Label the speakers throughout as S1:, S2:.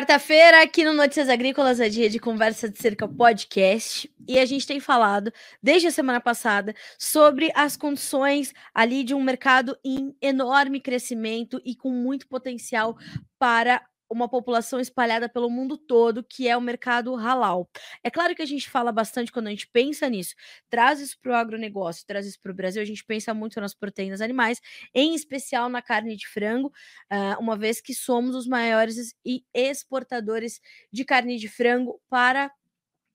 S1: Quarta-feira, aqui no Notícias Agrícolas, é dia de conversa de cerca podcast. E a gente tem falado, desde a semana passada, sobre as condições ali de um mercado em enorme crescimento e com muito potencial para uma população espalhada pelo mundo todo, que é o mercado halal. É claro que a gente fala bastante quando a gente pensa nisso, traz isso para o agronegócio, traz isso para o Brasil, a gente pensa muito nas proteínas animais, em especial na carne de frango, uh, uma vez que somos os maiores exportadores de carne de frango para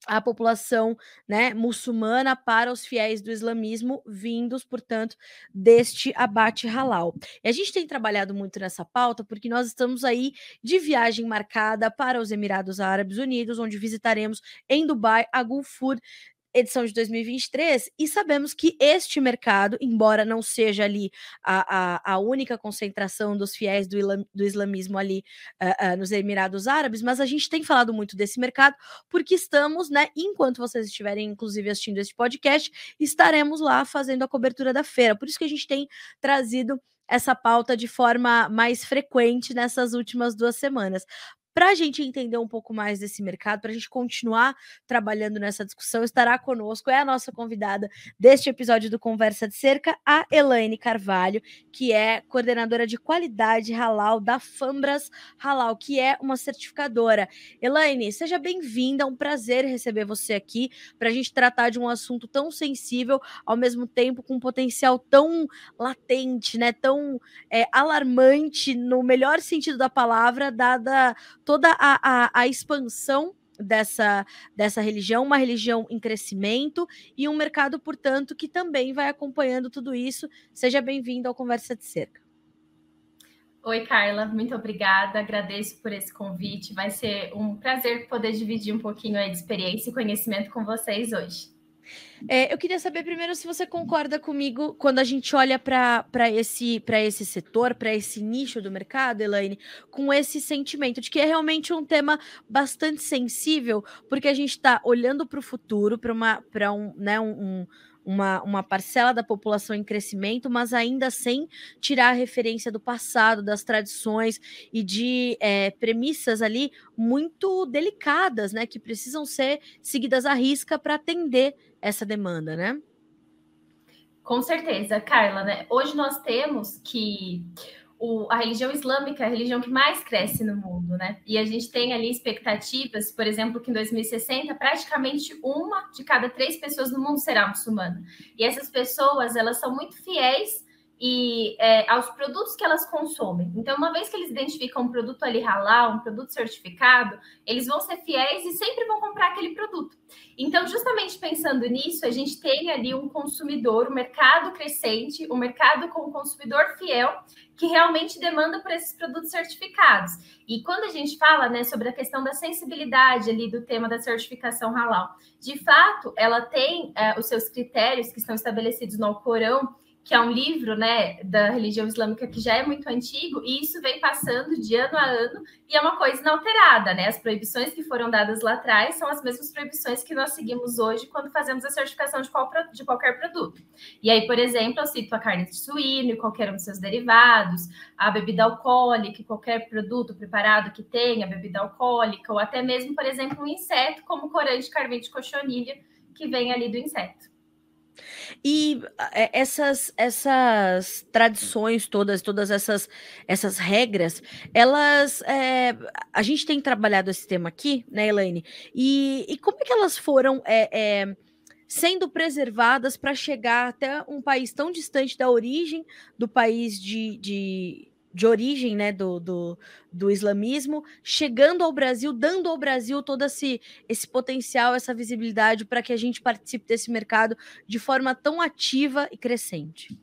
S1: a população né, muçulmana para os fiéis do islamismo, vindos, portanto, deste abate halal. E a gente tem trabalhado muito nessa pauta porque nós estamos aí de viagem marcada para os Emirados Árabes Unidos, onde visitaremos em Dubai a Gulfood edição de 2023, e sabemos que este mercado, embora não seja ali a, a, a única concentração dos fiéis do, ilam, do islamismo ali uh, uh, nos Emirados Árabes, mas a gente tem falado muito desse mercado porque estamos, né, enquanto vocês estiverem, inclusive, assistindo este podcast, estaremos lá fazendo a cobertura da feira. Por isso que a gente tem trazido essa pauta de forma mais frequente nessas últimas duas semanas. Para a gente entender um pouco mais desse mercado, para a gente continuar trabalhando nessa discussão, estará conosco, é a nossa convidada deste episódio do Conversa de Cerca, a Elaine Carvalho, que é coordenadora de qualidade halal da Fambras Halal, que é uma certificadora. Elaine, seja bem-vinda, é um prazer receber você aqui para a gente tratar de um assunto tão sensível, ao mesmo tempo com um potencial tão latente, né, tão é, alarmante, no melhor sentido da palavra, dada toda a, a, a expansão dessa, dessa religião, uma religião em crescimento e um mercado, portanto, que também vai acompanhando tudo isso. Seja bem-vindo ao Conversa de Cerca.
S2: Oi, Carla, muito obrigada. Agradeço por esse convite. Vai ser um prazer poder dividir um pouquinho de experiência e conhecimento com vocês hoje.
S1: É, eu queria saber primeiro se você concorda comigo quando a gente olha para esse, esse setor, para esse nicho do mercado, Elaine, com esse sentimento de que é realmente um tema bastante sensível, porque a gente está olhando para o futuro, para um, né, um, uma, uma parcela da população em crescimento, mas ainda sem tirar a referência do passado, das tradições e de é, premissas ali muito delicadas, né, que precisam ser seguidas à risca para atender essa demanda, né?
S2: Com certeza, Carla, né? Hoje nós temos que o, a religião islâmica é a religião que mais cresce no mundo, né? E a gente tem ali expectativas, por exemplo, que em 2060 praticamente uma de cada três pessoas no mundo será muçulmana. E essas pessoas, elas são muito fiéis e é, aos produtos que elas consomem. Então, uma vez que eles identificam um produto ali halal, um produto certificado, eles vão ser fiéis e sempre vão comprar aquele produto. Então, justamente pensando nisso, a gente tem ali um consumidor, um mercado crescente, um mercado com um consumidor fiel que realmente demanda por esses produtos certificados. E quando a gente fala né, sobre a questão da sensibilidade ali do tema da certificação halal, de fato, ela tem é, os seus critérios que estão estabelecidos no Alcorão que é um livro né, da religião islâmica que já é muito antigo, e isso vem passando de ano a ano, e é uma coisa inalterada, né? As proibições que foram dadas lá atrás são as mesmas proibições que nós seguimos hoje quando fazemos a certificação de, qual, de qualquer produto. E aí, por exemplo, eu cito a carne de suíno e qualquer um dos seus derivados, a bebida alcoólica, qualquer produto preparado que tenha bebida alcoólica, ou até mesmo, por exemplo, um inseto, como corante carvão de cochonilha, que vem ali do inseto.
S1: E é, essas, essas tradições todas, todas essas, essas regras, elas. É, a gente tem trabalhado esse tema aqui, né, Elaine? E, e como é que elas foram. É, é sendo preservadas para chegar até um país tão distante da origem do país de, de, de origem né, do, do, do, islamismo, chegando ao Brasil, dando ao Brasil todo esse, esse potencial, essa visibilidade para que a gente participe desse mercado de forma tão ativa e crescente.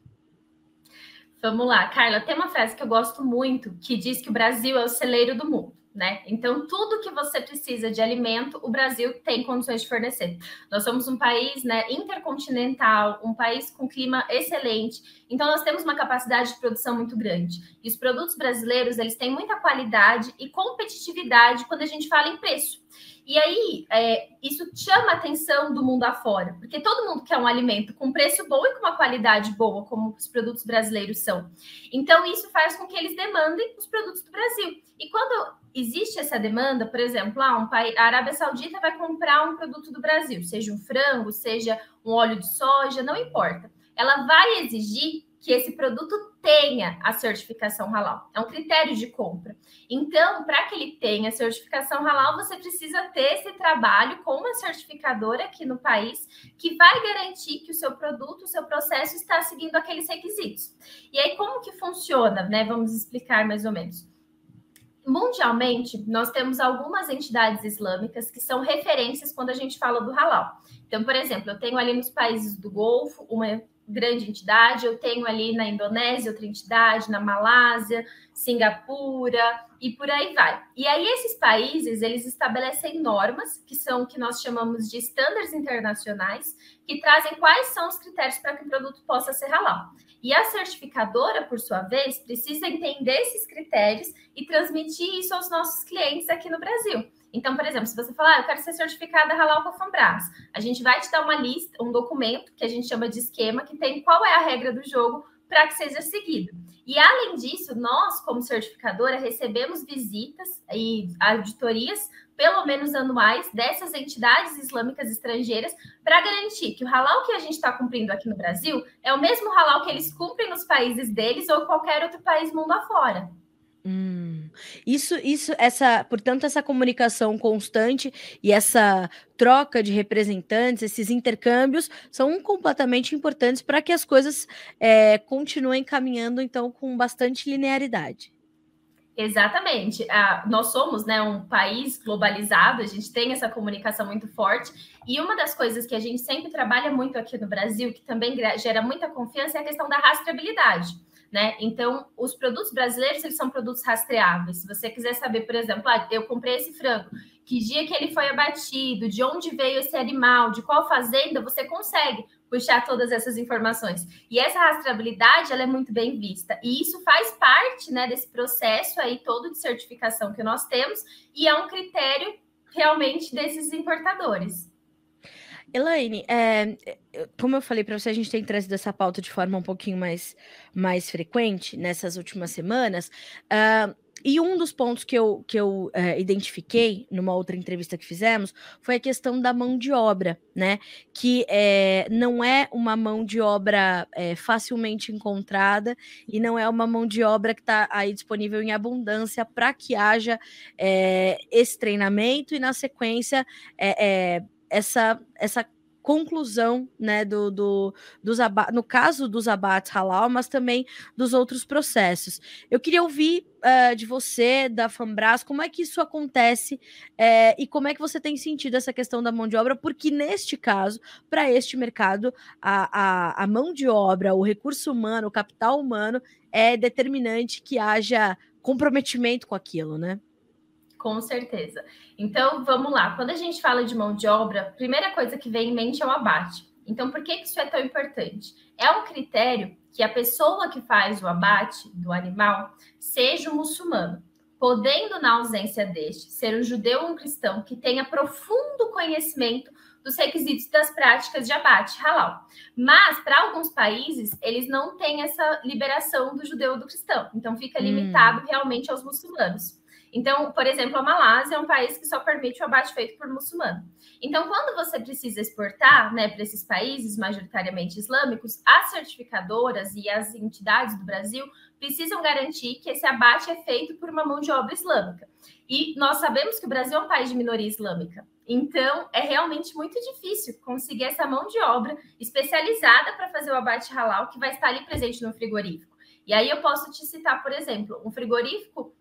S2: Vamos lá, Carla, tem uma frase que eu gosto muito que diz que o Brasil é o celeiro do mundo né? Então, tudo que você precisa de alimento, o Brasil tem condições de fornecer. Nós somos um país né, intercontinental, um país com clima excelente, então nós temos uma capacidade de produção muito grande. E os produtos brasileiros, eles têm muita qualidade e competitividade quando a gente fala em preço. E aí, é, isso chama a atenção do mundo afora, porque todo mundo quer um alimento com preço bom e com uma qualidade boa, como os produtos brasileiros são. Então, isso faz com que eles demandem os produtos do Brasil. E quando existe essa demanda, por exemplo, ah, um a Arábia Saudita vai comprar um produto do Brasil, seja um frango, seja um óleo de soja, não importa. Ela vai exigir que esse produto tenha a certificação halal. É um critério de compra. Então, para que ele tenha a certificação halal, você precisa ter esse trabalho com uma certificadora aqui no país que vai garantir que o seu produto, o seu processo está seguindo aqueles requisitos. E aí, como que funciona, né? Vamos explicar mais ou menos. Mundialmente, nós temos algumas entidades islâmicas que são referências quando a gente fala do halal. Então, por exemplo, eu tenho ali nos países do Golfo uma grande entidade, eu tenho ali na Indonésia outra entidade, na Malásia, Singapura e por aí vai. E aí esses países, eles estabelecem normas, que são o que nós chamamos de estándares internacionais, que trazem quais são os critérios para que o produto possa ser halal. E a certificadora, por sua vez, precisa entender esses critérios e transmitir isso aos nossos clientes aqui no Brasil. Então, por exemplo, se você falar, ah, eu quero ser certificada halal com a Fambras, a gente vai te dar uma lista, um documento que a gente chama de esquema, que tem qual é a regra do jogo para que seja seguido. E além disso, nós, como certificadora, recebemos visitas e auditorias, pelo menos anuais, dessas entidades islâmicas estrangeiras, para garantir que o halal que a gente está cumprindo aqui no Brasil é o mesmo halal que eles cumprem nos países deles ou qualquer outro país mundo afora.
S1: Hum, isso, isso, essa, portanto, essa comunicação constante e essa troca de representantes, esses intercâmbios, são completamente importantes para que as coisas é, continuem caminhando, então, com bastante linearidade.
S2: Exatamente. Ah, nós somos né, um país globalizado, a gente tem essa comunicação muito forte. E uma das coisas que a gente sempre trabalha muito aqui no Brasil, que também gera muita confiança, é a questão da rastreabilidade né? Então, os produtos brasileiros, eles são produtos rastreáveis. Se você quiser saber, por exemplo, ah, eu comprei esse frango, que dia que ele foi abatido, de onde veio esse animal, de qual fazenda, você consegue puxar todas essas informações. E essa rastreabilidade, ela é muito bem vista. E isso faz parte, né, desse processo aí todo de certificação que nós temos e é um critério realmente desses importadores.
S1: Elaine, é, como eu falei para você, a gente tem trazido essa pauta de forma um pouquinho mais, mais frequente nessas últimas semanas. Uh, e um dos pontos que eu, que eu uh, identifiquei numa outra entrevista que fizemos foi a questão da mão de obra, né? Que é, não é uma mão de obra é, facilmente encontrada e não é uma mão de obra que está aí disponível em abundância para que haja é, esse treinamento e, na sequência, essa, essa conclusão, né, do, do dos no caso dos abates halal, mas também dos outros processos. Eu queria ouvir uh, de você, da Fambras, como é que isso acontece uh, e como é que você tem sentido essa questão da mão de obra, porque neste caso, para este mercado, a, a, a mão de obra, o recurso humano, o capital humano é determinante que haja comprometimento com aquilo, né?
S2: Com certeza. Então, vamos lá. Quando a gente fala de mão de obra, a primeira coisa que vem em mente é o abate. Então, por que isso é tão importante? É um critério que a pessoa que faz o abate do animal seja um muçulmano, podendo, na ausência deste, ser um judeu ou um cristão que tenha profundo conhecimento dos requisitos das práticas de abate halal. Mas, para alguns países, eles não têm essa liberação do judeu ou do cristão. Então, fica hum. limitado hum. realmente aos muçulmanos. Então, por exemplo, a Malásia é um país que só permite o abate feito por muçulmano. Então, quando você precisa exportar né, para esses países majoritariamente islâmicos, as certificadoras e as entidades do Brasil precisam garantir que esse abate é feito por uma mão de obra islâmica. E nós sabemos que o Brasil é um país de minoria islâmica. Então, é realmente muito difícil conseguir essa mão de obra especializada para fazer o abate halal que vai estar ali presente no frigorífico. E aí eu posso te citar, por exemplo, um frigorífico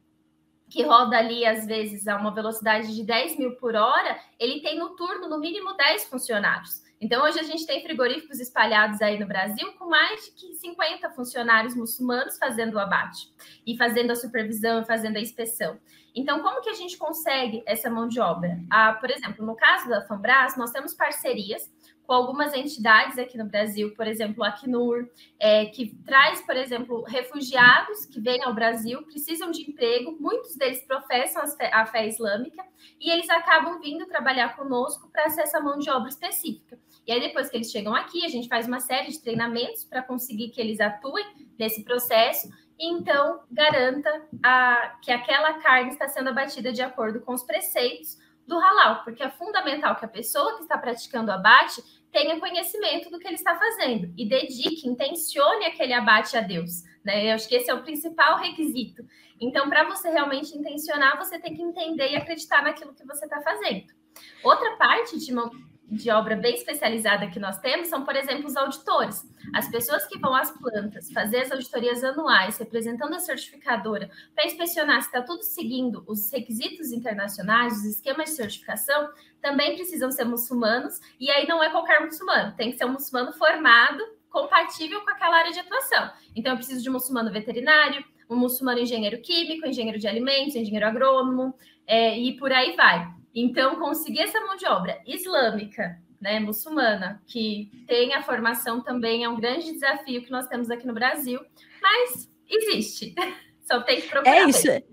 S2: que roda ali, às vezes, a uma velocidade de 10 mil por hora, ele tem no turno, no mínimo, 10 funcionários. Então, hoje a gente tem frigoríficos espalhados aí no Brasil com mais de 50 funcionários muçulmanos fazendo o abate e fazendo a supervisão e fazendo a inspeção. Então, como que a gente consegue essa mão de obra? Ah, por exemplo, no caso da Fambras, nós temos parcerias com algumas entidades aqui no Brasil, por exemplo, a Acnur, é, que traz, por exemplo, refugiados que vêm ao Brasil, precisam de emprego, muitos deles professam a fé islâmica, e eles acabam vindo trabalhar conosco para ser essa mão de obra específica. E aí, depois que eles chegam aqui, a gente faz uma série de treinamentos para conseguir que eles atuem nesse processo e então garanta a, que aquela carne está sendo abatida de acordo com os preceitos do halal, porque é fundamental que a pessoa que está praticando o abate tenha conhecimento do que ele está fazendo e dedique, intencione aquele abate a Deus. Né? Eu acho que esse é o principal requisito. Então, para você realmente intencionar, você tem que entender e acreditar naquilo que você está fazendo. Outra parte de de obra bem especializada que nós temos são, por exemplo, os auditores. As pessoas que vão às plantas fazer as auditorias anuais, representando a certificadora, para inspecionar se está tudo seguindo os requisitos internacionais, os esquemas de certificação, também precisam ser muçulmanos, e aí não é qualquer muçulmano, tem que ser um muçulmano formado, compatível com aquela área de atuação. Então, eu preciso de um muçulmano veterinário, um muçulmano engenheiro químico, engenheiro de alimentos, engenheiro agrônomo, é, e por aí vai. Então, conseguir essa mão de obra islâmica, né, muçulmana, que tem a formação também é um grande desafio que nós temos aqui no Brasil, mas existe. Só tem que procurar.
S1: É isso. Bem.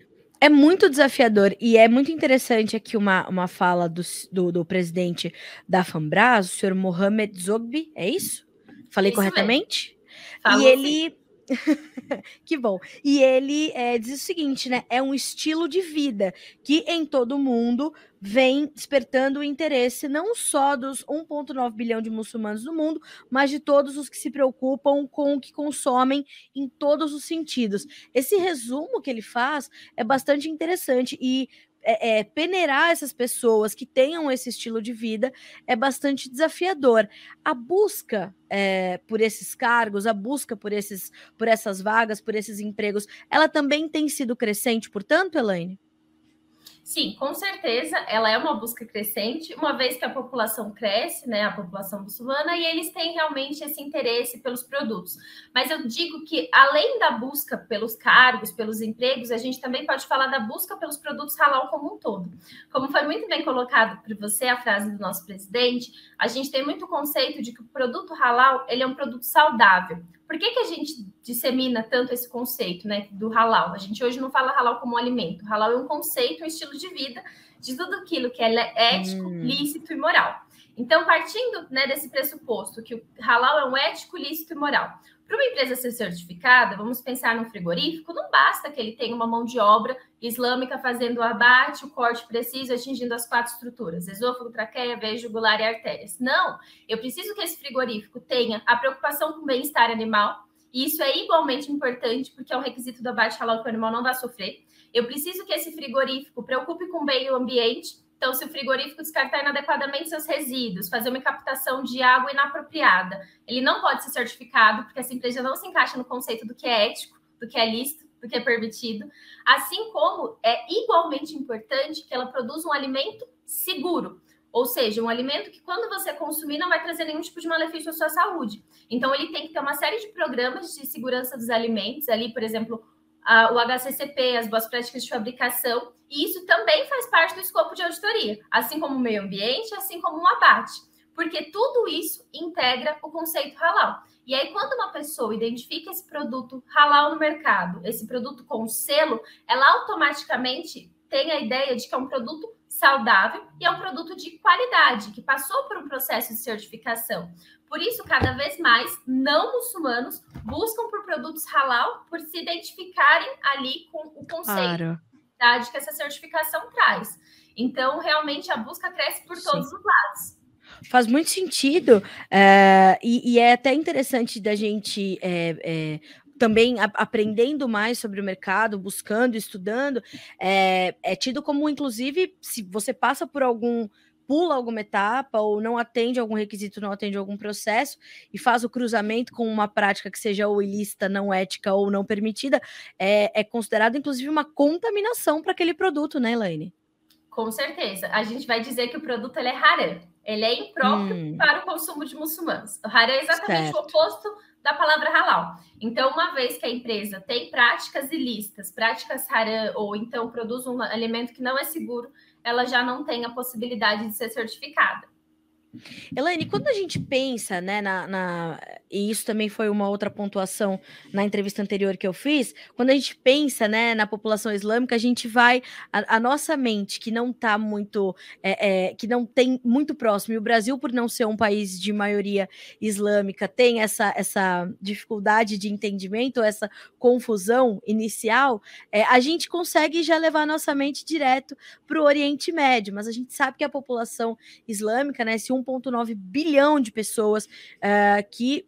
S1: É muito desafiador e é muito interessante aqui uma, uma fala do, do, do presidente da Fambras, o senhor Mohamed Zogbi, é isso? Falei isso corretamente? e ele que bom. E ele é, diz o seguinte, né? É um estilo de vida que em todo mundo vem despertando o interesse não só dos 1,9 bilhão de muçulmanos no mundo, mas de todos os que se preocupam com o que consomem em todos os sentidos. Esse resumo que ele faz é bastante interessante e é, é, peneirar essas pessoas que tenham esse estilo de vida é bastante desafiador. A busca é, por esses cargos, a busca por, esses, por essas vagas, por esses empregos, ela também tem sido crescente, portanto, Elaine?
S2: Sim, com certeza, ela é uma busca crescente, uma vez que a população cresce, né, a população muçulmana, e eles têm realmente esse interesse pelos produtos. Mas eu digo que, além da busca pelos cargos, pelos empregos, a gente também pode falar da busca pelos produtos halal como um todo. Como foi muito bem colocado por você a frase do nosso presidente, a gente tem muito conceito de que o produto halal ele é um produto saudável. Por que, que a gente dissemina tanto esse conceito né, do halal? A gente hoje não fala halal como um alimento. Halal é um conceito, um estilo de vida de tudo aquilo que é ético, hum. lícito e moral. Então, partindo né, desse pressuposto que o halal é um ético, lícito e moral, para uma empresa ser certificada, vamos pensar num frigorífico, não basta que ele tenha uma mão de obra islâmica fazendo o abate, o corte preciso, atingindo as quatro estruturas: esôfago, traqueia, veia, jugular e artérias. Não, eu preciso que esse frigorífico tenha a preocupação com o bem-estar animal, e isso é igualmente importante, porque é um requisito do abate halal que o animal não vai sofrer. Eu preciso que esse frigorífico preocupe com o meio ambiente, então, se o frigorífico descartar inadequadamente seus resíduos, fazer uma captação de água inapropriada, ele não pode ser certificado, porque essa empresa não se encaixa no conceito do que é ético, do que é lícito, do que é permitido. Assim como é igualmente importante que ela produza um alimento seguro, ou seja, um alimento que quando você consumir não vai trazer nenhum tipo de malefício à sua saúde. Então, ele tem que ter uma série de programas de segurança dos alimentos, ali, por exemplo, o HCCP, as boas práticas de fabricação, e isso também faz parte do escopo de auditoria, assim como o meio ambiente, assim como o abate, porque tudo isso integra o conceito halal. E aí, quando uma pessoa identifica esse produto halal no mercado, esse produto com selo, ela automaticamente tem a ideia de que é um produto saudável e é um produto de qualidade, que passou por um processo de certificação. Por isso, cada vez mais, não muçulmanos buscam por produtos halal por se identificarem ali com o conceito claro. que essa certificação traz. Então, realmente, a busca cresce por todos Sim. os lados.
S1: Faz muito sentido, é, e, e, é até interessante da gente é, é, também a, aprendendo mais sobre o mercado, buscando, estudando, é, é tido como, inclusive, se você passa por algum pula alguma etapa ou não atende algum requisito, não atende algum processo e faz o cruzamento com uma prática que seja ou ilícita, não ética ou não permitida, é, é considerado inclusive uma contaminação para aquele produto, né, Elaine?
S2: Com certeza. A gente vai dizer que o produto é haram. Ele é impróprio hum. para o consumo de muçulmanos. O haram é exatamente certo. o oposto da palavra halal. Então, uma vez que a empresa tem práticas ilícitas, práticas haram, ou então produz um alimento que não é seguro, ela já não tem a possibilidade de ser certificada.
S1: Elaine, quando a gente pensa, né, na, na, e isso também foi uma outra pontuação na entrevista anterior que eu fiz, quando a gente pensa, né, na população islâmica, a gente vai, a, a nossa mente, que não está muito, é, é, que não tem muito próximo, e o Brasil, por não ser um país de maioria islâmica, tem essa, essa dificuldade de entendimento, essa confusão inicial, é, a gente consegue já levar a nossa mente direto para o Oriente Médio, mas a gente sabe que a população islâmica, né, esse 1,9 bilhão de pessoas uh, que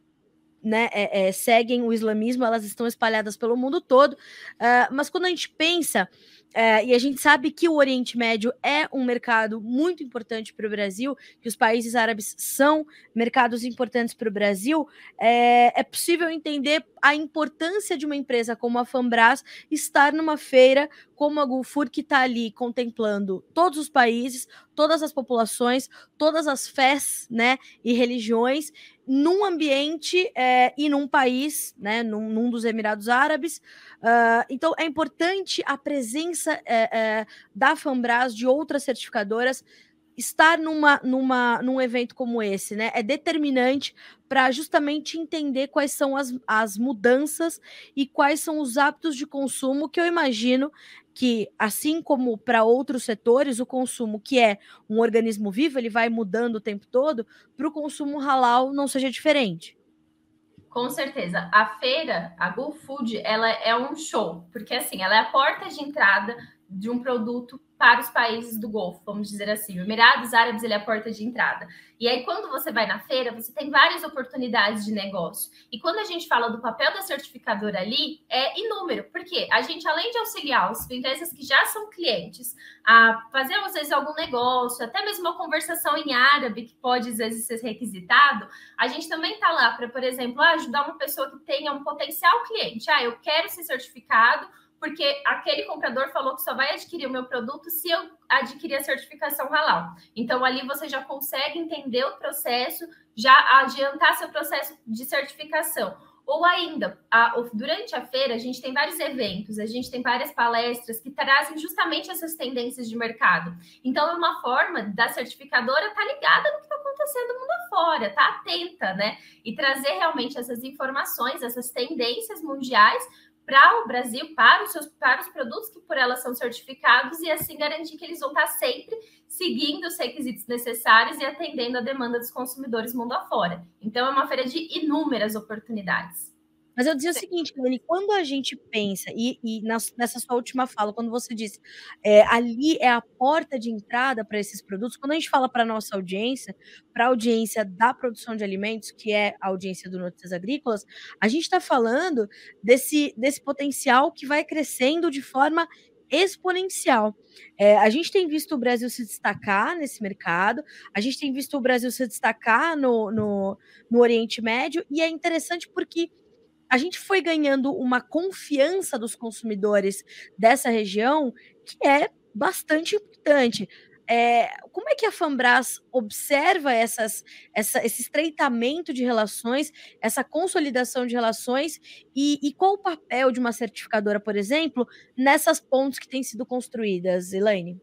S1: né, é, é, seguem o islamismo, elas estão espalhadas pelo mundo todo. Uh, mas quando a gente pensa, uh, e a gente sabe que o Oriente Médio é um mercado muito importante para o Brasil, que os países árabes são mercados importantes para o Brasil, é, é, possível entender a importância de uma empresa como a Fambras estar numa feira como a Gulfur, que está ali contemplando todos os países, todas as populações, todas as fés né, e religiões, num ambiente é, e num país, né, num, num dos Emirados Árabes. Uh, então, é importante a presença é, é, da Fambras, de outras certificadoras, estar numa, numa, num evento como esse, né? É determinante para justamente entender quais são as, as mudanças e quais são os hábitos de consumo que eu imagino que, assim como para outros setores, o consumo, que é um organismo vivo, ele vai mudando o tempo todo, para o consumo halal não seja diferente.
S2: Com certeza. A feira, a Go Food, ela é um show, porque assim, ela é a porta de entrada de um produto para os países do Golfo, vamos dizer assim. O Emirados Árabes ele é a porta de entrada. E aí, quando você vai na feira, você tem várias oportunidades de negócio. E quando a gente fala do papel da certificadora ali, é inúmero, porque a gente, além de auxiliar as empresas que já são clientes a fazer, às vezes, algum negócio, até mesmo uma conversação em árabe, que pode, às vezes, ser requisitado, a gente também está lá para, por exemplo, ajudar uma pessoa que tenha um potencial cliente. Ah, eu quero ser certificado porque aquele comprador falou que só vai adquirir o meu produto se eu adquirir a certificação halal. Então, ali você já consegue entender o processo, já adiantar seu processo de certificação. Ou ainda, a, durante a feira, a gente tem vários eventos, a gente tem várias palestras que trazem justamente essas tendências de mercado. Então, é uma forma da certificadora estar tá ligada no que está acontecendo mundo afora, tá atenta, né? E trazer realmente essas informações, essas tendências mundiais para o Brasil, para os, seus, para os produtos que por ela são certificados, e assim garantir que eles vão estar sempre seguindo os requisitos necessários e atendendo a demanda dos consumidores mundo afora. Então, é uma feira de inúmeras oportunidades.
S1: Mas eu dizia o seguinte, Dani, quando a gente pensa, e, e nessa sua última fala, quando você disse é, ali é a porta de entrada para esses produtos, quando a gente fala para a nossa audiência, para a audiência da produção de alimentos, que é a audiência do Notícias Agrícolas, a gente está falando desse, desse potencial que vai crescendo de forma exponencial. É, a gente tem visto o Brasil se destacar nesse mercado, a gente tem visto o Brasil se destacar no, no, no Oriente Médio, e é interessante porque a gente foi ganhando uma confiança dos consumidores dessa região que é bastante importante. É, como é que a Fambras observa essas, essa, esse estreitamento de relações, essa consolidação de relações e, e, qual o papel de uma certificadora, por exemplo, nessas pontes que têm sido construídas, Elaine?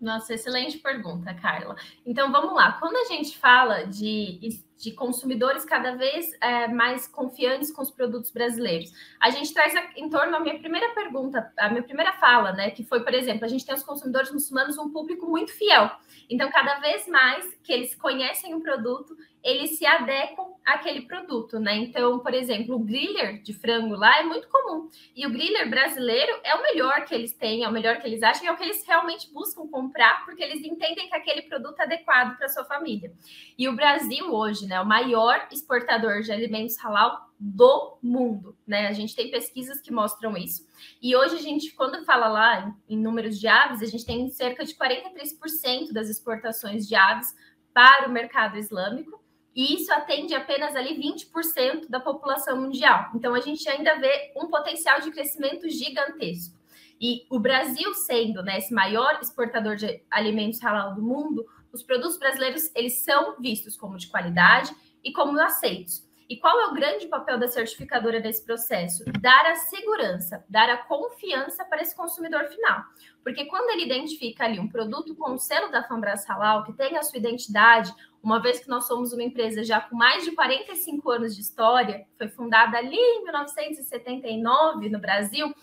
S2: Nossa, excelente pergunta, Carla. Então vamos lá. Quando a gente fala de, de consumidores cada vez é, mais confiantes com os produtos brasileiros, a gente traz a, em torno da minha primeira pergunta, a minha primeira fala, né? Que foi, por exemplo, a gente tem os consumidores muçulmanos um público muito fiel. Então, cada vez mais que eles conhecem o produto, eles se adequam àquele produto, né? Então, por exemplo, o griller de frango lá é muito comum. E o griller brasileiro é o melhor que eles têm, é o melhor que eles acham, é o que eles realmente buscam comprar, porque eles entendem que aquele produto é adequado para sua família. E o Brasil hoje, né, o maior exportador de alimentos halal do mundo, né? A gente tem pesquisas que mostram isso. E hoje a gente, quando fala lá em, em números de aves, a gente tem cerca de 43% das exportações de aves para o mercado islâmico e isso atende apenas ali 20% da população mundial. Então a gente ainda vê um potencial de crescimento gigantesco. E o Brasil sendo né, esse maior exportador de alimentos halal do mundo, os produtos brasileiros eles são vistos como de qualidade e como aceitos. E qual é o grande papel da certificadora nesse processo? Dar a segurança, dar a confiança para esse consumidor final. Porque quando ele identifica ali um produto com o selo da Fambras que tem a sua identidade, uma vez que nós somos uma empresa já com mais de 45 anos de história, foi fundada ali em 1979 no Brasil,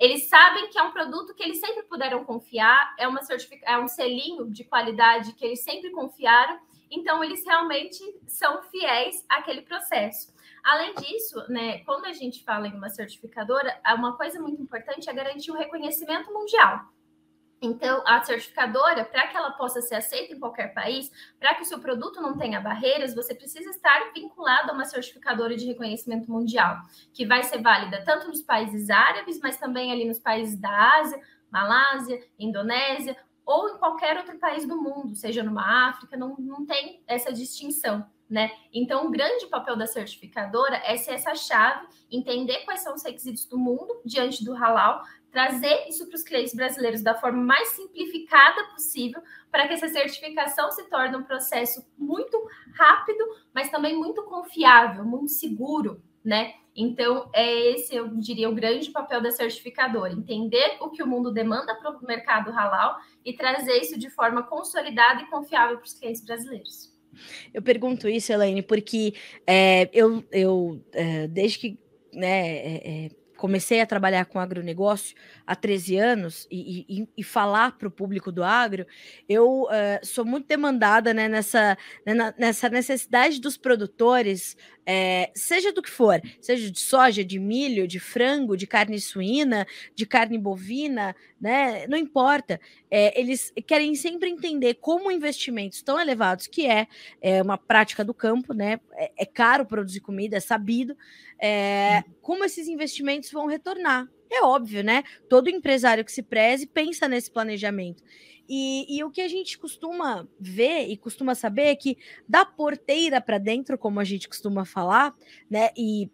S2: eles sabem que é um produto que eles sempre puderam confiar, é, uma certific... é um selinho de qualidade que eles sempre confiaram, então eles realmente são fiéis àquele processo. Além disso, né, quando a gente fala em uma certificadora, uma coisa muito importante é garantir o reconhecimento mundial. Então, a certificadora, para que ela possa ser aceita em qualquer país, para que o seu produto não tenha barreiras, você precisa estar vinculado a uma certificadora de reconhecimento mundial, que vai ser válida tanto nos países árabes, mas também ali nos países da Ásia, Malásia, Indonésia, ou em qualquer outro país do mundo, seja numa África, não, não tem essa distinção né? Então, o grande papel da certificadora é ser essa chave, entender quais são os requisitos do mundo diante do halal, trazer isso para os clientes brasileiros da forma mais simplificada possível, para que essa certificação se torne um processo muito rápido, mas também muito confiável, muito seguro, né? Então, é esse, eu diria, o grande papel da certificadora: entender o que o mundo demanda para o mercado halal e trazer isso de forma consolidada e confiável para os clientes brasileiros.
S1: Eu pergunto isso, Elaine, porque é, eu, eu é, desde que né, é, comecei a trabalhar com agronegócio há 13 anos e, e, e falar para o público do agro, eu uh, sou muito demandada né, nessa, né, nessa necessidade dos produtores, é, seja do que for, seja de soja, de milho, de frango, de carne suína, de carne bovina, né, não importa. É, eles querem sempre entender como investimentos tão elevados, que é, é uma prática do campo, né, é, é caro produzir comida, é sabido, é, como esses investimentos vão retornar. É óbvio, né? Todo empresário que se preze pensa nesse planejamento. E, e, o que a gente costuma ver e costuma saber é que da porteira para dentro, como a gente costuma falar, né? E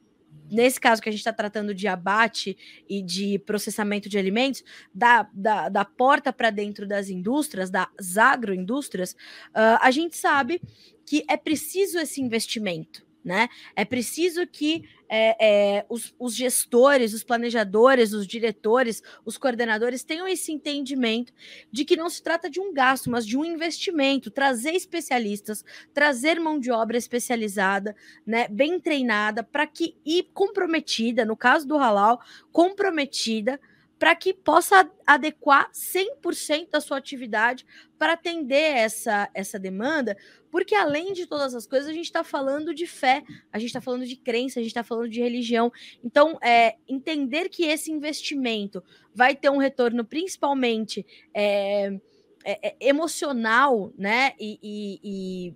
S1: nesse caso que a gente está tratando de abate e de processamento de alimentos, da, da, da porta para dentro das indústrias, das agroindústrias, uh, a gente sabe que é preciso esse investimento né? É preciso que é, é, os, os, gestores, os planejadores, os diretores, os coordenadores tenham esse entendimento de que não se trata de um gasto, mas de um investimento, trazer especialistas, trazer mão de obra especializada, né, bem treinada, para que e comprometida, no caso do halal, comprometida para que possa adequar 100% da sua atividade para atender essa, essa demanda, porque além de todas as coisas, a gente está falando de fé, a gente está falando de crença, a gente está falando de religião. Então, é, entender que esse investimento vai ter um retorno principalmente é, é, é emocional, né? e, e,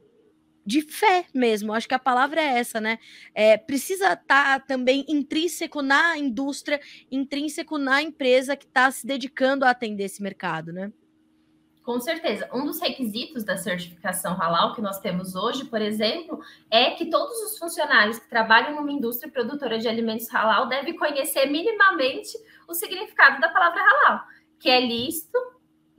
S1: de fé mesmo. Acho que a palavra é essa, né? É, precisa estar tá também intrínseco na indústria, intrínseco na empresa que está se dedicando a atender esse mercado, né?
S2: Com certeza. Um dos requisitos da certificação halal que nós temos hoje, por exemplo, é que todos os funcionários que trabalham numa indústria produtora de alimentos halal devem conhecer minimamente o significado da palavra halal, que é lícito,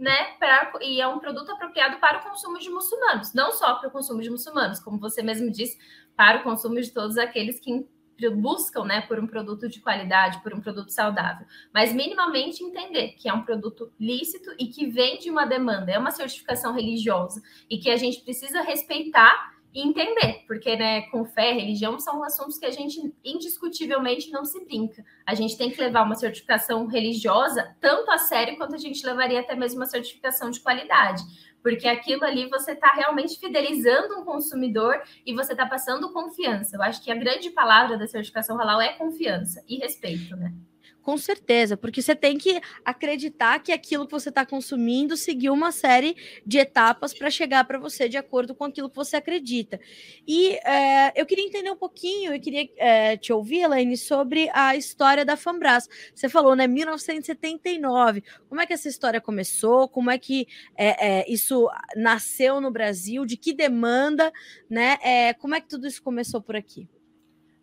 S2: né? Pra, e é um produto apropriado para o consumo de muçulmanos, não só para o consumo de muçulmanos, como você mesmo disse, para o consumo de todos aqueles que buscam, né, por um produto de qualidade, por um produto saudável, mas minimamente entender que é um produto lícito e que vem de uma demanda, é uma certificação religiosa e que a gente precisa respeitar e entender, porque né, com fé, religião são assuntos que a gente indiscutivelmente não se brinca. A gente tem que levar uma certificação religiosa tanto a sério quanto a gente levaria até mesmo uma certificação de qualidade, porque aquilo ali você está realmente fidelizando um consumidor e você está passando confiança. Eu acho que a grande palavra da certificação halal é confiança e respeito, né?
S1: Com certeza, porque você tem que acreditar que aquilo que você está consumindo seguiu uma série de etapas para chegar para você de acordo com aquilo que você acredita. E é, eu queria entender um pouquinho, eu queria é, te ouvir, Elaine, sobre a história da Fambras. Você falou, né, 1979. Como é que essa história começou? Como é que é, isso nasceu no Brasil? De que demanda, né? como é que tudo isso começou por aqui?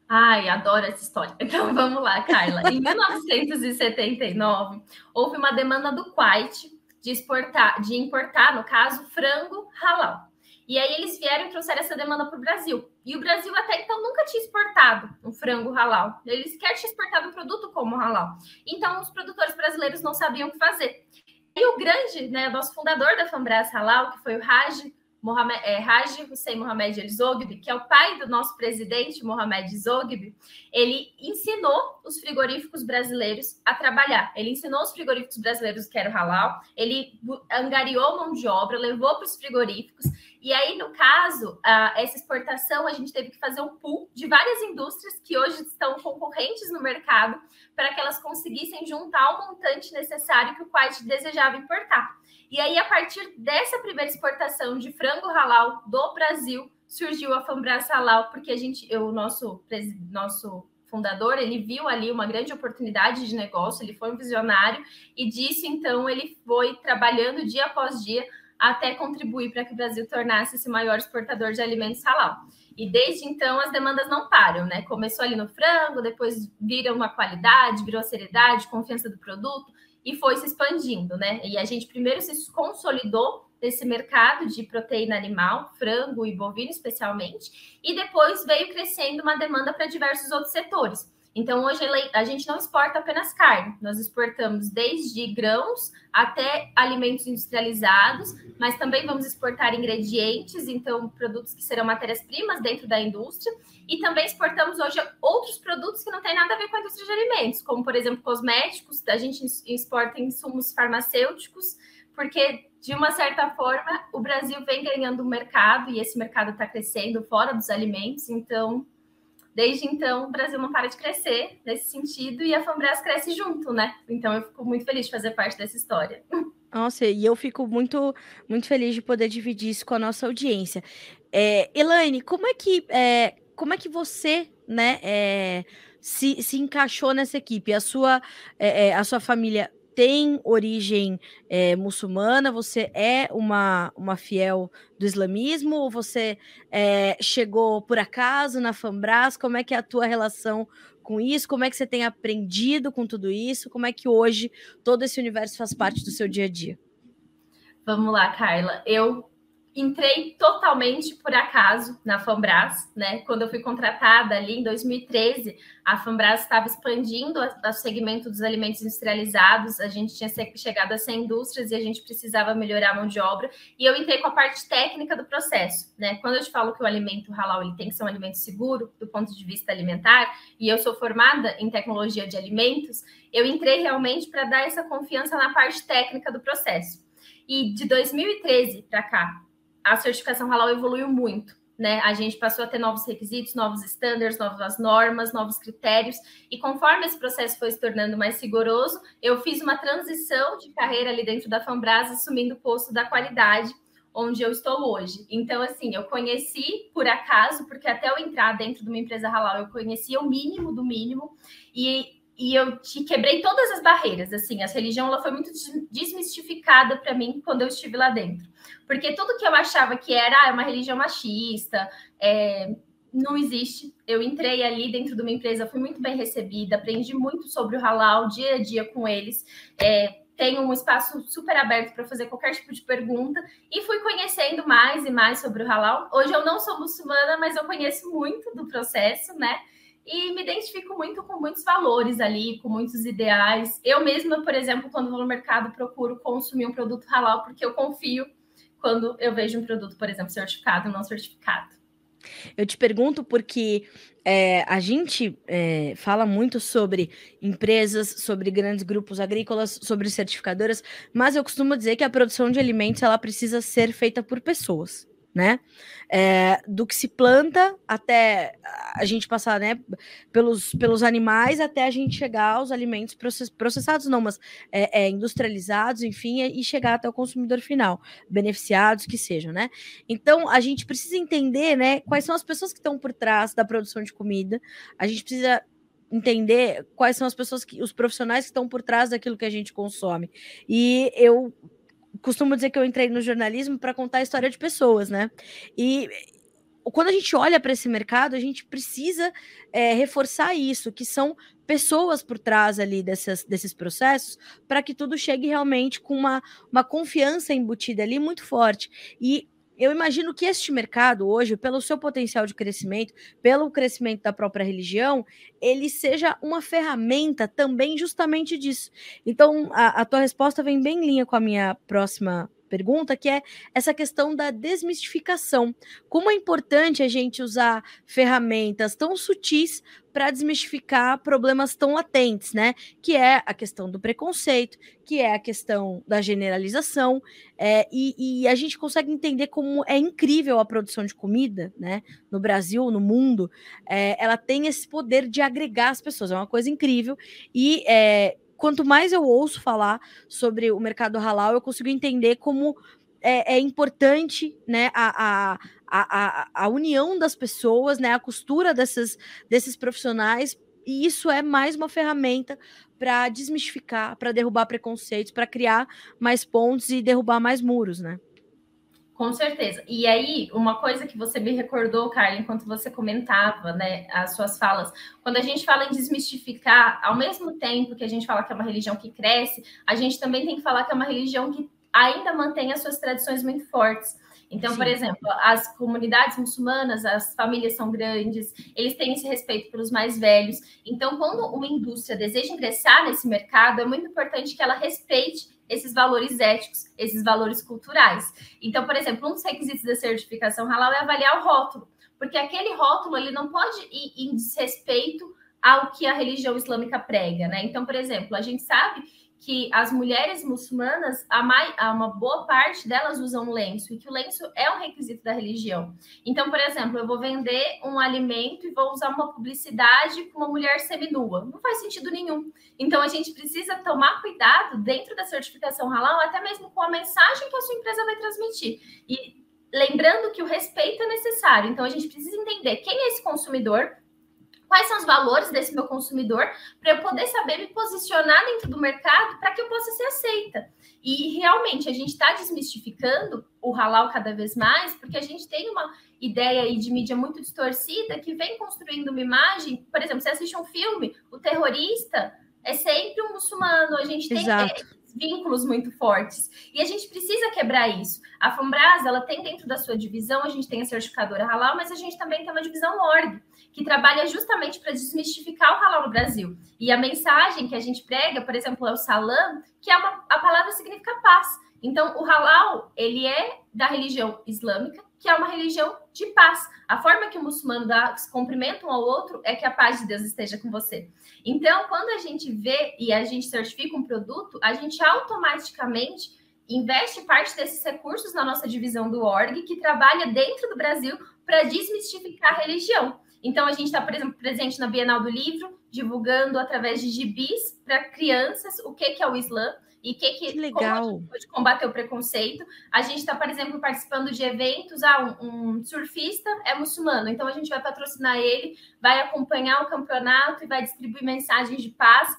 S2: Ai, adoro essa história. Então vamos lá, Carla. Em 1979, houve uma demanda do Kuwait de exportar, de importar, no caso, frango halal. E aí eles vieram e trouxeram essa demanda para o Brasil. E o Brasil até então nunca tinha exportado um frango halal. Eles querem tinham exportado um produto como halal. Então os produtores brasileiros não sabiam o que fazer. E o grande, né, nosso fundador da Fambras Halal, que foi o Raj Mohamed, é, Haji Hussein Mohamed El Zogby, que é o pai do nosso presidente Mohamed Zogby, ele ensinou os frigoríficos brasileiros a trabalhar. Ele ensinou os frigoríficos brasileiros que era o halal, ele angariou mão de obra, levou para os frigoríficos. E aí, no caso, essa exportação, a gente teve que fazer um pool de várias indústrias que hoje estão concorrentes no mercado para que elas conseguissem juntar o montante necessário que o Kuwait desejava importar. E aí, a partir dessa primeira exportação de frango halal do Brasil, surgiu a Fambras Halal, porque a gente, o nosso, nosso fundador, ele viu ali uma grande oportunidade de negócio, ele foi um visionário, e disso, então, ele foi trabalhando dia após dia até contribuir para que o Brasil tornasse esse maior exportador de alimentos halal. E desde então as demandas não param, né? Começou ali no frango, depois viram uma qualidade, virou seriedade, confiança do produto, e foi se expandindo, né? E a gente primeiro se consolidou nesse mercado de proteína animal, frango e bovino especialmente, e depois veio crescendo uma demanda para diversos outros setores. Então, hoje a gente não exporta apenas carne, nós exportamos desde grãos até alimentos industrializados, mas também vamos exportar ingredientes, então produtos que serão matérias-primas dentro da indústria, e também exportamos hoje outros produtos que não têm nada a ver com a indústria de alimentos, como, por exemplo, cosméticos, a gente exporta insumos farmacêuticos, porque, de uma certa forma, o Brasil vem ganhando mercado, e esse mercado está crescendo fora dos alimentos, então Desde então, o Brasil não para de crescer nesse sentido e a Fambras cresce junto, né? Então eu fico muito feliz de fazer parte dessa história.
S1: Nossa, e eu fico muito, muito feliz de poder dividir isso com a nossa audiência. É, Elaine, como é que, é, como é que você, né, é, se, se encaixou nessa equipe? A sua, é, é, a sua família tem origem é, muçulmana? Você é uma, uma fiel do islamismo? Ou você é, chegou por acaso na Fambras? Como é que é a tua relação com isso? Como é que você tem aprendido com tudo isso? Como é que hoje todo esse universo faz parte do seu dia a dia?
S2: Vamos lá, Carla. Eu entrei totalmente por acaso na Fambras, né? Quando eu fui contratada ali em 2013, a Fambras estava expandindo o segmento dos alimentos industrializados, a gente tinha chegado a 100 indústrias e a gente precisava melhorar a mão de obra, e eu entrei com a parte técnica do processo, né? Quando eu te falo que o alimento halal ele tem que ser um alimento seguro do ponto de vista alimentar, e eu sou formada em tecnologia de alimentos, eu entrei realmente para dar essa confiança na parte técnica do processo. E de 2013 para cá, a certificação halal evoluiu muito. Né? A gente passou a ter novos requisitos, novos estándares, novas normas, novos critérios, e conforme esse processo foi se tornando mais rigoroso, eu fiz uma transição de carreira ali dentro da Fambras, assumindo o posto da qualidade, onde eu estou hoje. Então, assim, eu conheci por acaso, porque até eu entrar dentro de uma empresa halal, eu conhecia o mínimo do mínimo, e e eu te quebrei todas as barreiras. Assim, a religião ela foi muito desmistificada para mim quando eu estive lá dentro, porque tudo que eu achava que era ah, uma religião machista, é, não existe. Eu entrei ali dentro de uma empresa, fui muito bem recebida, aprendi muito sobre o halal dia a dia com eles. É, tenho um espaço super aberto para fazer qualquer tipo de pergunta e fui conhecendo mais e mais sobre o halal. Hoje eu não sou muçulmana, mas eu conheço muito do processo, né? e me identifico muito com muitos valores ali, com muitos ideais. Eu mesma, por exemplo, quando vou no mercado, procuro consumir um produto halal porque eu confio quando eu vejo um produto, por exemplo, certificado ou não certificado.
S1: Eu te pergunto porque é, a gente é, fala muito sobre empresas, sobre grandes grupos agrícolas, sobre certificadoras, mas eu costumo dizer que a produção de alimentos ela precisa ser feita por pessoas né? É, do que se planta até a gente passar, né, pelos, pelos animais até a gente chegar aos alimentos process, processados, não, mas é, é, industrializados, enfim, e chegar até o consumidor final, beneficiados que sejam, né? Então a gente precisa entender, né, quais são as pessoas que estão por trás da produção de comida. A gente precisa entender quais são as pessoas que os profissionais que estão por trás daquilo que a gente consome. E eu costumo dizer que eu entrei no jornalismo para contar a história de pessoas, né? E quando a gente olha para esse mercado, a gente precisa é, reforçar isso, que são pessoas por trás ali dessas, desses processos, para que tudo chegue realmente com uma, uma confiança embutida ali muito forte. E eu imagino que este mercado hoje, pelo seu potencial de crescimento, pelo crescimento da própria religião, ele seja uma ferramenta também justamente disso. Então, a, a tua resposta vem bem em linha com a minha próxima pergunta, que é essa questão da desmistificação. Como é importante a gente usar ferramentas tão sutis para desmistificar problemas tão latentes, né? Que é a questão do preconceito, que é a questão da generalização, é, e, e, a gente consegue entender como é incrível a produção de comida, né? No Brasil, no mundo, é, ela tem esse poder de agregar as pessoas, é uma coisa incrível, e é, quanto mais eu ouço falar sobre o mercado halal, eu consigo entender como é, é importante né, a, a, a, a, união das pessoas, né, a costura desses, desses profissionais, e isso é mais uma ferramenta para desmistificar, para derrubar preconceitos, para criar mais pontes e derrubar mais muros, né?
S2: Com certeza. E aí, uma coisa que você me recordou, Carla, enquanto você comentava, né, as suas falas, quando a gente fala em desmistificar, ao mesmo tempo que a gente fala que é uma religião que cresce, a gente também tem que falar que é uma religião que ainda mantém as suas tradições muito fortes. Então, Sim. por exemplo, as comunidades muçulmanas, as famílias são grandes, eles têm esse respeito pelos mais velhos. Então, quando uma indústria deseja ingressar nesse mercado, é muito importante que ela respeite esses valores éticos, esses valores culturais. Então, por exemplo, um dos requisitos da certificação halal é avaliar o rótulo, porque aquele rótulo ele não pode ir em desrespeito ao que a religião islâmica prega, né? Então, por exemplo, a gente sabe que as mulheres muçulmanas, a, mai, a uma boa parte delas usam lenço, e que o lenço é um requisito da religião. Então, por exemplo, eu vou vender um alimento e vou usar uma publicidade com uma mulher seminua. Não faz sentido nenhum. Então, a gente precisa tomar cuidado dentro da certificação halal, até mesmo com a mensagem que a sua empresa vai transmitir. E lembrando que o respeito é necessário. Então, a gente precisa entender quem é esse consumidor, quais são os valores desse meu consumidor, para eu poder saber me posicionar dentro do mercado para que eu possa ser aceita. E realmente a gente está desmistificando o halal cada vez mais, porque a gente tem uma ideia aí de mídia muito distorcida que vem construindo uma imagem. Por exemplo, você assiste um filme, o terrorista é sempre um muçulmano, a gente tem é, vínculos muito fortes. E a gente precisa quebrar isso. A Fambras, ela tem dentro da sua divisão, a gente tem a certificadora halal, mas a gente também tem uma divisão org que trabalha justamente para desmistificar o halal no Brasil. E a mensagem que a gente prega, por exemplo, é o salam, que é uma, a palavra significa paz. Então, o halal, ele é da religião islâmica, que é uma religião de paz. A forma que o muçulmano dá cumprimento um ao outro é que a paz de Deus esteja com você. Então, quando a gente vê e a gente certifica um produto, a gente automaticamente investe parte desses recursos na nossa divisão do org, que trabalha dentro do Brasil para desmistificar a religião. Então, a gente está, por exemplo, presente na Bienal do Livro, divulgando através de gibis para crianças o que, que é o Islã e que, que,
S1: que legal.
S2: pode combater o preconceito. A gente está, por exemplo, participando de eventos. Ah, um, um, surfista é muçulmano, então a gente vai patrocinar ele, vai acompanhar o campeonato e vai distribuir mensagens de paz.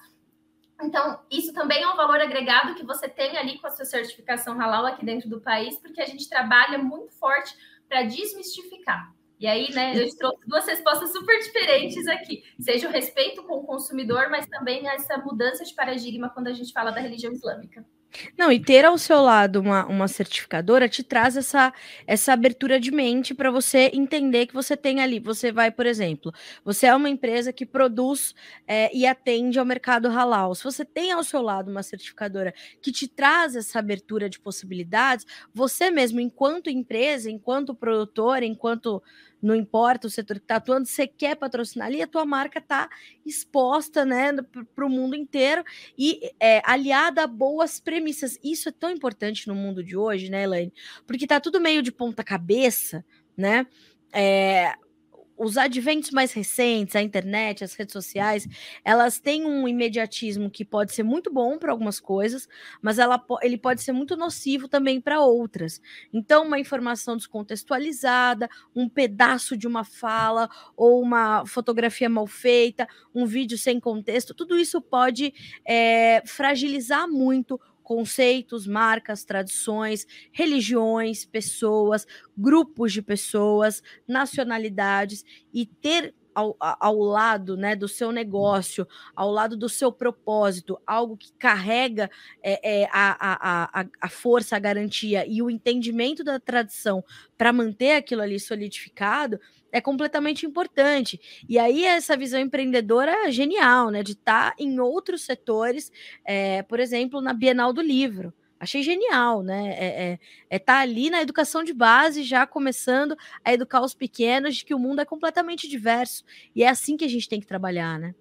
S2: Então, isso também é um valor agregado que você tem ali com a sua certificação halal aqui dentro do país, porque a gente trabalha muito forte para desmistificar. E aí, né, eu trouxe duas respostas super diferentes aqui. Seja o respeito com o consumidor, mas também essa mudança de paradigma quando a gente fala da religião islâmica.
S1: Não, e ter ao seu lado uma, uma certificadora te traz essa, essa abertura de mente para você entender que você tem ali. Você vai, por exemplo, você é uma empresa que produz é, e atende ao mercado halal. Se você tem ao seu lado uma certificadora que te traz essa abertura de possibilidades, você mesmo, enquanto empresa, enquanto produtor, enquanto não importa o setor que está atuando, você quer patrocinar ali, a tua marca está exposta né, para o mundo inteiro e é, aliada a boas premissas. Isso é tão importante no mundo de hoje, né, Elaine? Porque está tudo meio de ponta cabeça, né? É, os adventos mais recentes, a internet, as redes sociais, elas têm um imediatismo que pode ser muito bom para algumas coisas, mas ela, ele pode ser muito nocivo também para outras. Então, uma informação descontextualizada, um pedaço de uma fala ou uma fotografia mal feita, um vídeo sem contexto, tudo isso pode é, fragilizar muito conceitos, marcas, tradições, religiões, pessoas, grupos de pessoas, nacionalidades e ter ao, ao, lado né, do seu negócio, ao lado do seu propósito, algo que carrega é, é, a, a, a, força, a garantia e o entendimento da tradição para manter aquilo ali solidificado, é completamente importante. E aí essa visão empreendedora é genial, né? De estar tá em outros setores, é, por exemplo, na Bienal do Livro. Achei genial, né? É, é, é tá ali na educação de base, já começando a educar os pequenos de que o mundo é completamente diverso. E é assim que a gente tem que trabalhar, né?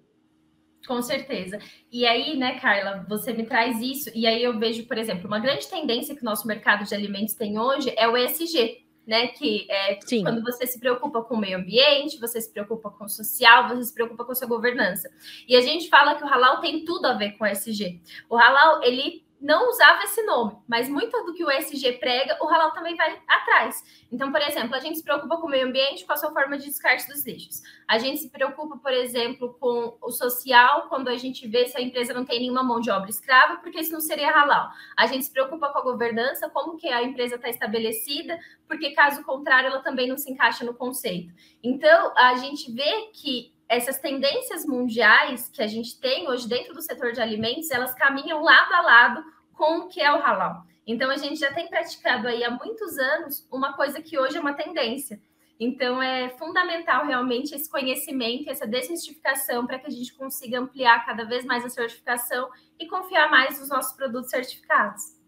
S2: Com certeza. E aí, né, Carla, você me traz isso, e aí eu vejo, por exemplo, uma grande tendência que o nosso mercado de alimentos tem hoje é o ESG, né? Que é Sim. quando você se preocupa com o meio ambiente, você se preocupa com o social, você se preocupa com a sua governança. E a gente fala que o halal tem tudo a ver com o ESG. O halal, ele não usava esse nome, mas muito do que o SG prega, o halal também vai atrás. Então, por exemplo, a gente se preocupa com o meio ambiente, com a sua forma de descarte dos lixos. A gente se preocupa, por exemplo, com o social, quando a gente vê se a empresa não tem nenhuma mão de obra escrava, porque isso não seria halal. A gente se preocupa com a governança, como que a empresa está estabelecida, porque caso contrário, ela também não se encaixa no conceito. Então, a gente vê que essas tendências mundiais que a gente tem hoje dentro do setor de alimentos, elas caminham lado a lado com o que é o halal. Então, a gente já tem praticado aí há muitos anos uma coisa que hoje é uma tendência. Então, é fundamental realmente esse conhecimento, essa desmistificação para que a gente consiga ampliar cada vez mais a certificação e confiar mais nos nossos produtos certificados.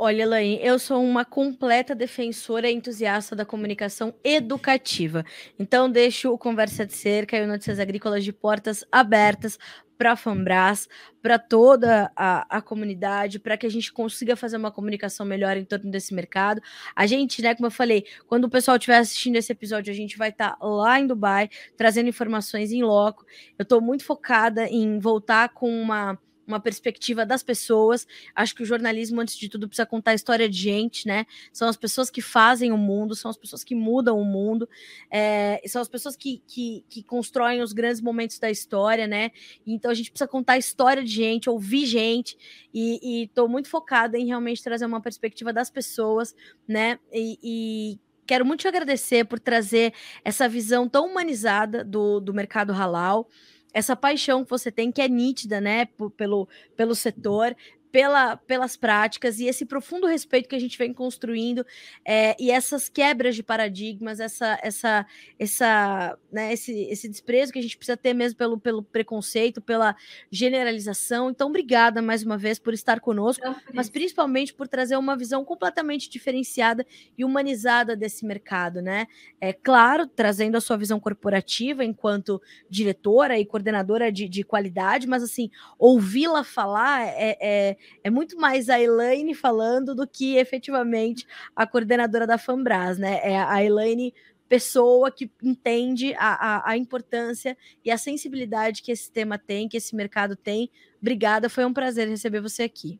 S1: Olha, Elaine, eu sou uma completa defensora e entusiasta da comunicação educativa. Então, deixo o Conversa de Cerca e o Notícias Agrícolas de portas abertas para a Fambras, para toda a, a comunidade, para que a gente consiga fazer uma comunicação melhor em torno desse mercado. A gente, né, como eu falei, quando o pessoal estiver assistindo esse episódio, a gente vai estar tá lá em Dubai, trazendo informações em loco. Eu estou muito focada em voltar com uma uma perspectiva das pessoas. Acho que o jornalismo, antes de tudo, precisa contar a história de gente, né? São as pessoas que fazem o mundo, são as pessoas que mudam o mundo, é, são as pessoas que, que, que, constroem os grandes momentos da história, né? Então a gente precisa contar a história de gente, ouvir gente, e estou muito focada em realmente trazer uma perspectiva das pessoas, né? E, e quero muito te agradecer por trazer essa visão tão humanizada do, do mercado halal essa paixão que você tem, que é nítida, né, pelo, pelo setor, pela, pelas práticas e esse profundo respeito que a gente vem construindo é, e essas quebras de paradigmas, essa, essa, essa, né, esse, esse desprezo que a gente precisa ter mesmo pelo, pelo preconceito, pela generalização. Então, obrigada mais uma vez por estar conosco, mas principalmente por trazer uma visão completamente diferenciada e humanizada desse mercado, né? É claro, trazendo a sua visão corporativa enquanto diretora e coordenadora de, de qualidade, mas assim, ouvi-la falar é, é é muito mais a Elaine falando do que efetivamente a coordenadora da Fambras, né? É a Elaine pessoa que entende a, a, a, importância e a sensibilidade que esse tema tem, que esse mercado tem. Obrigada, foi um prazer receber você aqui.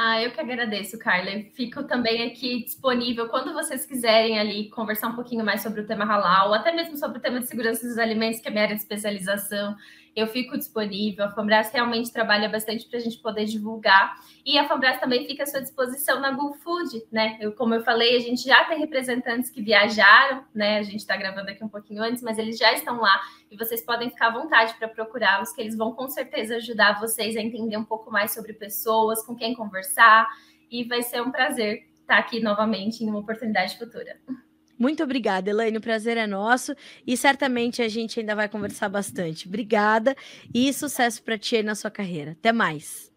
S2: Ah, eu que agradeço, Carla. Fico também aqui disponível quando vocês quiserem ali conversar um pouquinho mais sobre o tema halal, ou até mesmo sobre o tema de segurança dos alimentos, que é minha área de especialização eu fico disponível. A Fambras realmente trabalha bastante para a gente poder divulgar. E a Fambras também fica à sua disposição na Go Food, né? Eu, como eu falei, a gente já tem representantes que viajaram, né? A gente está gravando aqui um pouquinho antes, mas eles já estão lá e vocês podem ficar à vontade para procurá-los, que eles vão com certeza ajudar vocês a entender um pouco mais sobre pessoas, com quem conversar. E vai ser um prazer estar aqui novamente em uma oportunidade futura.
S1: Muito obrigada, Elaine. O prazer é nosso e certamente a gente ainda vai conversar bastante. Obrigada e sucesso para ti aí na sua carreira. Até mais.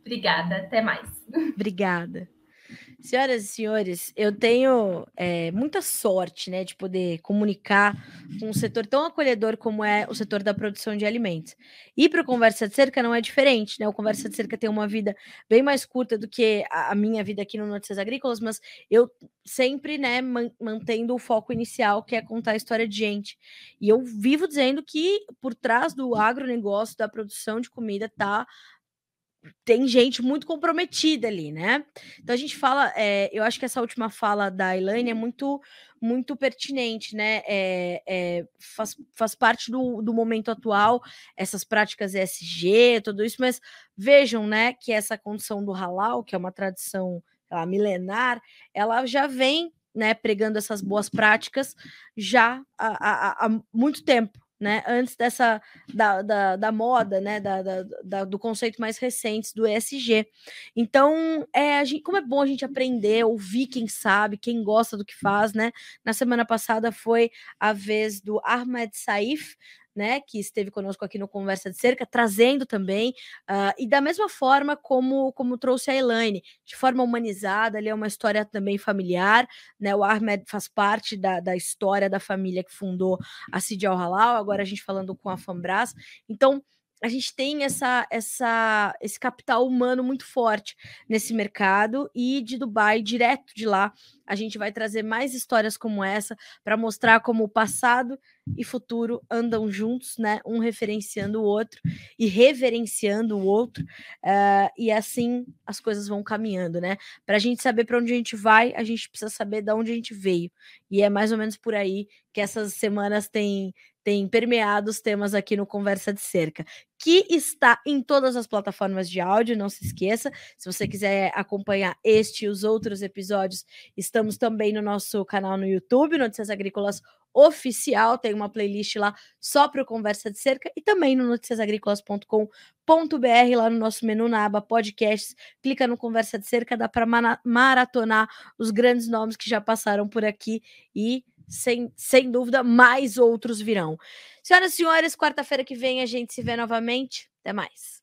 S2: Obrigada, até mais.
S1: Obrigada. Senhoras e senhores, eu tenho é, muita sorte né, de poder comunicar com um setor tão acolhedor como é o setor da produção de alimentos. E para o Conversa de Cerca não é diferente, né? O Conversa de Cerca tem uma vida bem mais curta do que a, minha vida aqui no Notícias Agrícolas, mas eu sempre né, man, mantendo o foco inicial, que é contar a história de gente. E eu vivo dizendo que por trás do agronegócio, da produção de comida, está tem gente muito comprometida ali, né? Então a gente fala, é, eu acho que essa última fala da Elaine é muito, muito pertinente, né? É, é, faz, faz parte do, do momento atual, essas práticas ESG, tudo isso, mas vejam, né, que essa condição do halal, que é uma tradição milenar, ela já vem né, pregando essas boas práticas já há, há, há muito tempo né? Antes dessa da, da, da moda, né? Da, da, da, do conceito mais recente do ESG. Então, é, gente, como é bom a gente aprender, ouvir quem sabe, quem gosta do que faz, né? Na semana passada foi a vez do Ahmed Saif, né, que esteve conosco aqui no Conversa de Cerca, trazendo também, uh, e da mesma forma como, como trouxe a Elaine, de forma humanizada, ali é uma história também familiar, né, o Ahmed faz parte da, da história da família que fundou a Cid Al-Halal, agora a gente falando com a Fambras, então a gente tem essa, essa, esse capital humano muito forte nesse mercado e de Dubai, direto de lá, a gente vai trazer mais histórias como essa para mostrar como o passado e futuro andam juntos, né? Um referenciando o outro e reverenciando o outro, uh, e assim as coisas vão caminhando, né? Para a gente saber para onde a gente vai, a gente precisa saber de onde a gente veio, e é mais ou menos por aí que essas semanas têm tem permeado os temas aqui no Conversa de Cerca, que está em todas as plataformas de áudio, não se esqueça. Se você quiser acompanhar este e os outros episódios, estamos também no nosso canal no YouTube, Notícias Agrícolas Oficial, tem uma playlist lá só para o Conversa de Cerca e também no noticiasagricolas.com.br, lá no nosso menu na aba podcasts, clica no Conversa de Cerca, dá para maratonar os grandes nomes que já passaram por aqui e sem, sem dúvida, mais outros virão. Senhoras e senhores, quarta-feira que vem a gente se vê novamente. Até mais.